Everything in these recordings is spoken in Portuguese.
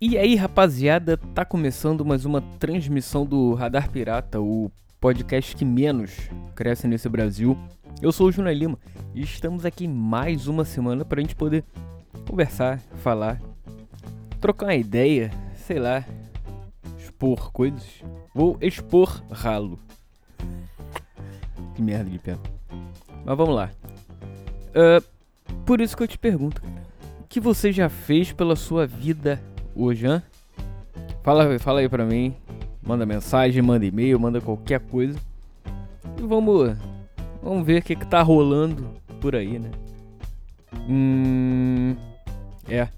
E aí, rapaziada, tá começando mais uma transmissão do Radar Pirata, o podcast que menos cresce nesse Brasil. Eu sou o Júnior Lima e estamos aqui mais uma semana pra gente poder conversar, falar, trocar uma ideia, sei lá, expor coisas. Vou expor ralo. Que merda de pé. Mas vamos lá. Uh, por isso que eu te pergunto, o que você já fez pela sua vida hoje, hã? Fala, fala aí pra mim. Manda mensagem, manda e-mail, manda qualquer coisa. E vamos, vamos ver o que, que tá rolando por aí, né? Hum. É.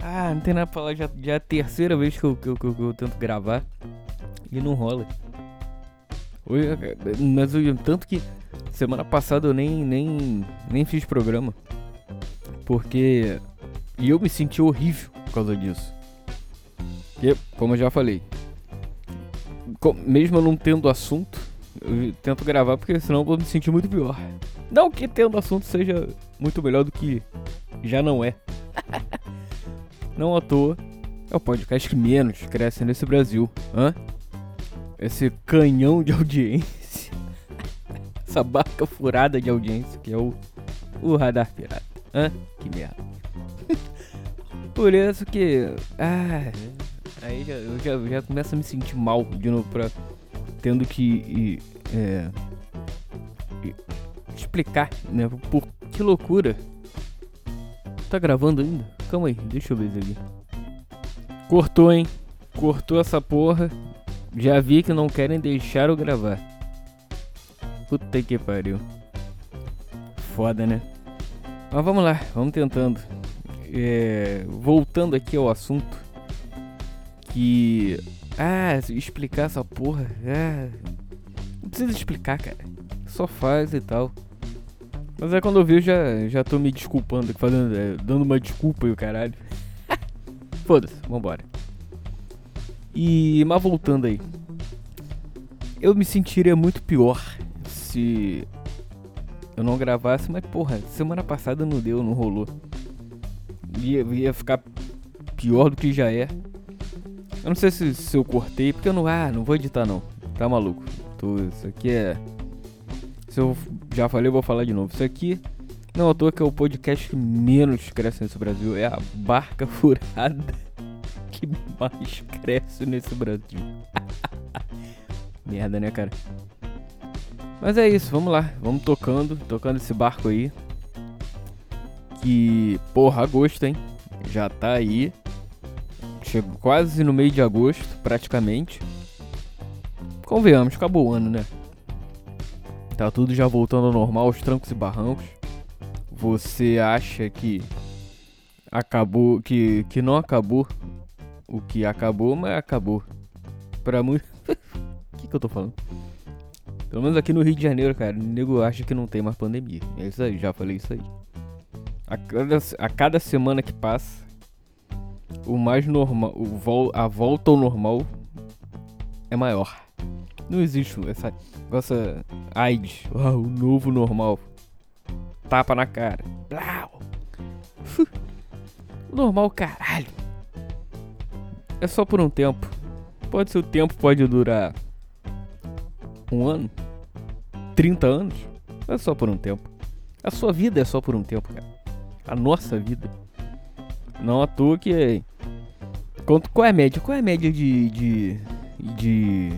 Ah, não tem nada pra falar. Já, já é a terceira vez que eu, que, que, que eu tento gravar e não rola. Mas eu, tanto que semana passada eu nem, nem, nem fiz programa. Porque. E eu me senti horrível por causa disso. E, como eu já falei, mesmo eu não tendo assunto, eu tento gravar porque senão eu vou me sentir muito pior. Não que tendo assunto seja muito melhor do que já não é. não à toa, é o podcast que menos cresce nesse Brasil. Hã? Esse canhão de audiência. Essa barca furada de audiência que é o, o Radar Pirata. Hã? Que merda. Por isso que. Ah, aí já, eu já, já começo a me sentir mal de novo pra. Tendo que. É, explicar, né? Por que loucura. Tá gravando ainda? Calma aí, deixa eu ver isso aqui. Cortou, hein? Cortou essa porra. Já vi que não querem deixar eu gravar. Puta que pariu. Foda, né? Mas vamos lá, vamos tentando é, voltando aqui ao assunto, que. Ah, explicar essa porra. Ah, não precisa explicar, cara. Só faz e tal. Mas é quando eu vi, já, já tô me desculpando, fazendo, é, dando uma desculpa e o caralho. Foda-se, vambora. E. Mas voltando aí. Eu me sentiria muito pior se eu não gravasse, mas porra, semana passada não deu, não rolou ia, ia ficar pior do que já é. Eu não sei se, se eu cortei, porque eu não. Ah, não vou editar não. Tá maluco. Tô, isso aqui é. Se eu já falei, eu vou falar de novo. Isso aqui. Não, à toa que é o podcast que menos cresce nesse Brasil. É a barca furada que mais cresce nesse Brasil. Merda, né, cara? Mas é isso, vamos lá. Vamos tocando, tocando esse barco aí que, porra, agosto, hein? Já tá aí. Chegou quase no meio de agosto, praticamente. Convenhamos, acabou o ano, né? Tá tudo já voltando ao normal, os trancos e barrancos. Você acha que acabou, que, que não acabou o que acabou, mas acabou. Pra muito. O que, que eu tô falando? Pelo menos aqui no Rio de Janeiro, cara, o nego acha que não tem mais pandemia. É isso aí, já falei isso aí. A cada, a cada semana que passa, o mais normal, o vol, a volta ao normal é maior. Não existe essa, essa AIDS, oh, o novo normal. Tapa na cara. Blau. Normal, caralho. É só por um tempo. Pode ser o tempo, pode durar um ano, 30 anos. É só por um tempo. A sua vida é só por um tempo, cara a nossa vida. Não à toa que. Quanto, qual é a média? Qual é a média de. de. de.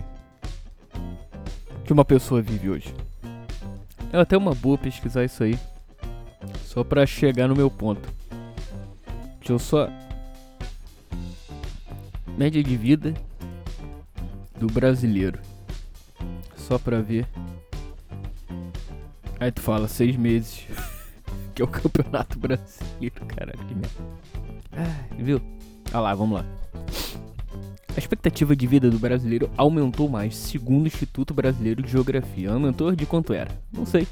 que uma pessoa vive hoje? É até uma boa pesquisar isso aí. Só pra chegar no meu ponto. Deixa eu só. Média de vida do brasileiro. Só pra ver. Aí tu fala, seis meses. Que é o Campeonato Brasileiro, caralho, que merda. Ah, viu? Ah lá, vamos lá. A expectativa de vida do brasileiro aumentou mais, segundo o Instituto Brasileiro de Geografia. Aumentou de quanto era? Não sei.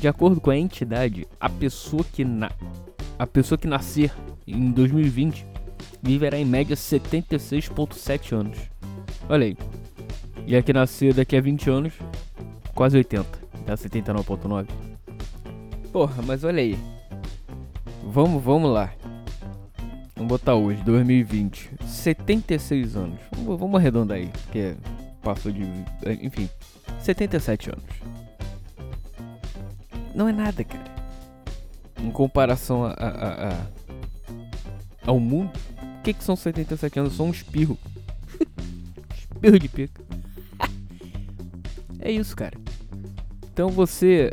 De acordo com a entidade, a pessoa que na a pessoa que nascer em 2020 viverá em média 76.7 anos. Olha aí. E a que nascer daqui a 20 anos, quase 80. Dá 79.9. Porra, mas olha aí. Vamos, vamos lá. Vamos botar hoje, 2020. 76 anos. Vamos, vamos arredondar aí, porque passou de. Enfim, 77 anos. Não é nada, cara. Em comparação a, a, a ao mundo, o que, que são 77 anos? Só um espirro. espirro de pica. é isso, cara. Então você.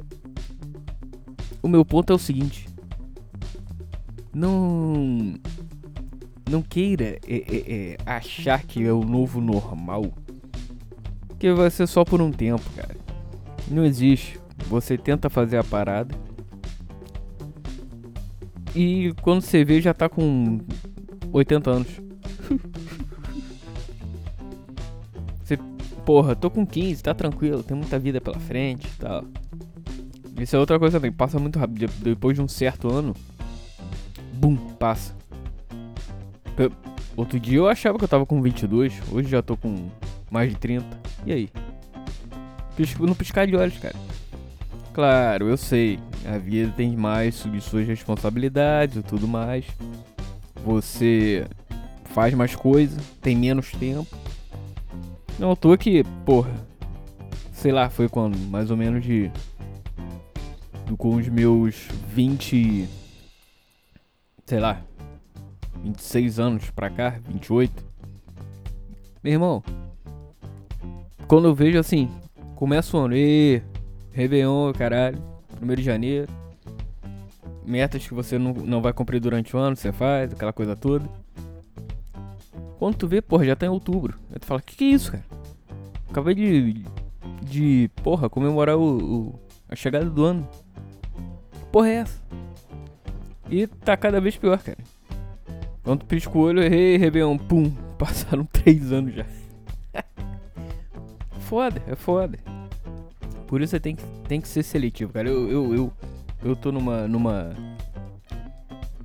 O meu ponto é o seguinte. Não. Não queira é, é, é, achar que é o novo normal. Que vai ser só por um tempo, cara. Não existe. Você tenta fazer a parada. E quando você vê, já tá com 80 anos. você, porra, tô com 15, tá tranquilo, tem muita vida pela frente e tal. Isso é outra coisa também, passa muito rápido. Depois de um certo ano, bum, passa. Outro dia eu achava que eu tava com 22, hoje já tô com mais de 30. E aí? No piscar de olhos, cara. Claro, eu sei. A vida tem mais sobre suas responsabilidades e tudo mais. Você faz mais coisa, tem menos tempo. Não, eu tô aqui, porra. Sei lá, foi quando? Mais ou menos de. Com os meus 20. Sei lá. 26 anos pra cá, 28. Meu irmão. Quando eu vejo assim, começa o ano, e Réveillon, caralho, 1 de janeiro. Metas que você não, não vai cumprir durante o ano, você faz, aquela coisa toda. Quando tu vê, porra, já tá em outubro. Aí tu fala, que que é isso, cara? Acabei de. de. porra, comemorar o, o a chegada do ano. Porra é essa? E tá cada vez pior, cara. Quando tu pisca o olho, errei, Réveillon, pum, passaram três anos já. foda, é foda. Por isso você tem que, tem que ser seletivo, cara. Eu, eu, eu, eu tô numa. numa.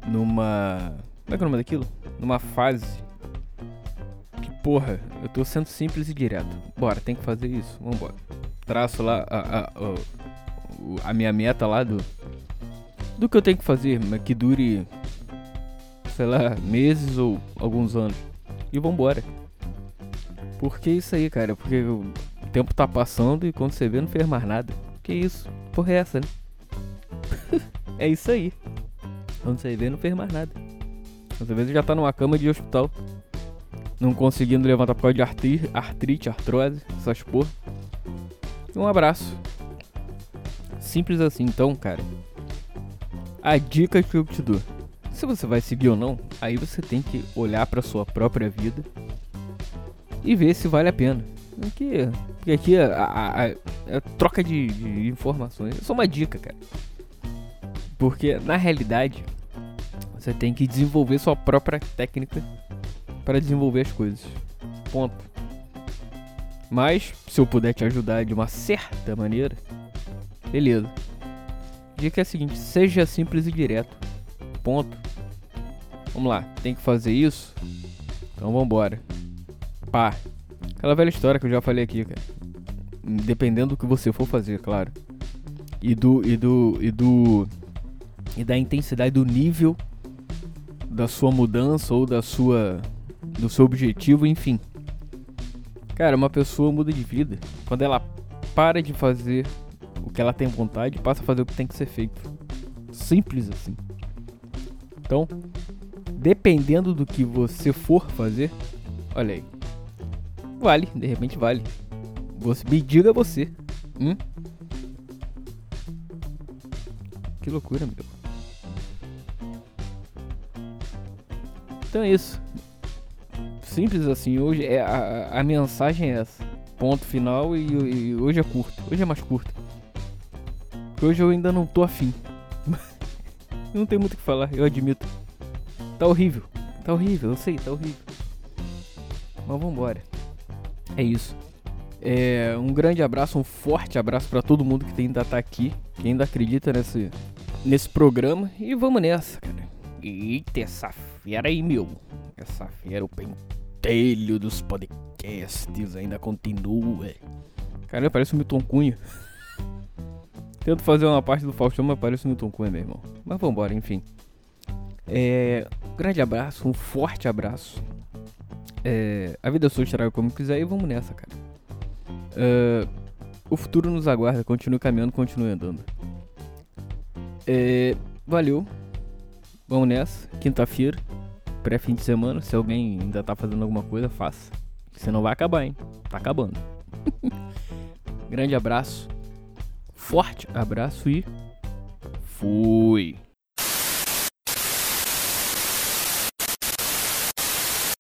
numa. Como é que é o nome daquilo? Numa fase. Que porra, eu tô sendo simples e direto. Bora, tem que fazer isso. Vambora. Traço lá a, a, a minha meta lá do. Do que eu tenho que fazer, mas que dure. Sei lá, meses ou alguns anos. E vambora. Por que isso aí, cara? Porque eu tempo tá passando e quando você vê não fez mais nada. Que isso? Porra é essa, né? é isso aí. Quando você vê não fez mais nada. Às vezes já tá numa cama de hospital. Não conseguindo levantar por causa de artrite, artrite artrose, essas porra. Um abraço. Simples assim, então, cara. A dica que eu te dou. Se você vai seguir ou não, aí você tem que olhar para sua própria vida e ver se vale a pena. Porque, porque aqui a, a, a, a troca de, de, informações é só uma dica, cara. Porque na realidade você tem que desenvolver sua própria técnica para desenvolver as coisas. Ponto. Mas se eu puder te ajudar de uma certa maneira, beleza. Dica é a seguinte: seja simples e direto. Ponto. Vamos lá, tem que fazer isso? Então vambora. Pá, Aquela velha história que eu já falei aqui, cara. Dependendo do que você for fazer, claro. E do. E do. E do. E da intensidade do nível da sua mudança ou da sua. do seu objetivo, enfim. Cara, uma pessoa muda de vida quando ela para de fazer que ela tem vontade e passa a fazer o que tem que ser feito. Simples assim. Então, dependendo do que você for fazer, olha aí, Vale, de repente vale. Você, me diga você. Hum? Que loucura, meu. Então é isso. Simples assim, hoje é a, a mensagem é essa. Ponto final e, e, hoje é curto. Hoje é mais curto. Hoje eu ainda não tô afim. não tem muito o que falar, eu admito. Tá horrível. Tá horrível, eu sei, tá horrível. Mas vambora. É isso. É, um grande abraço, um forte abraço para todo mundo que ainda tá aqui, que ainda acredita nesse, nesse programa. E vamos nessa, cara. Eita, essa fera aí, meu. Essa fera, o pentelho dos podcasts ainda continua. Cara, parece o Milton Cunha. Tento fazer uma parte do Faustão, mas parece o Milton Cunha, meu irmão. Mas vambora, enfim. É, grande abraço, um forte abraço. É, a vida sua estraga como quiser e vamos nessa, cara. É, o futuro nos aguarda, continue caminhando, continue andando. É, valeu. Vamos nessa. Quinta-feira, pré-fim de semana. Se alguém ainda tá fazendo alguma coisa, faça. Senão vai acabar, hein? Tá acabando. Grande abraço. Forte abraço e fui.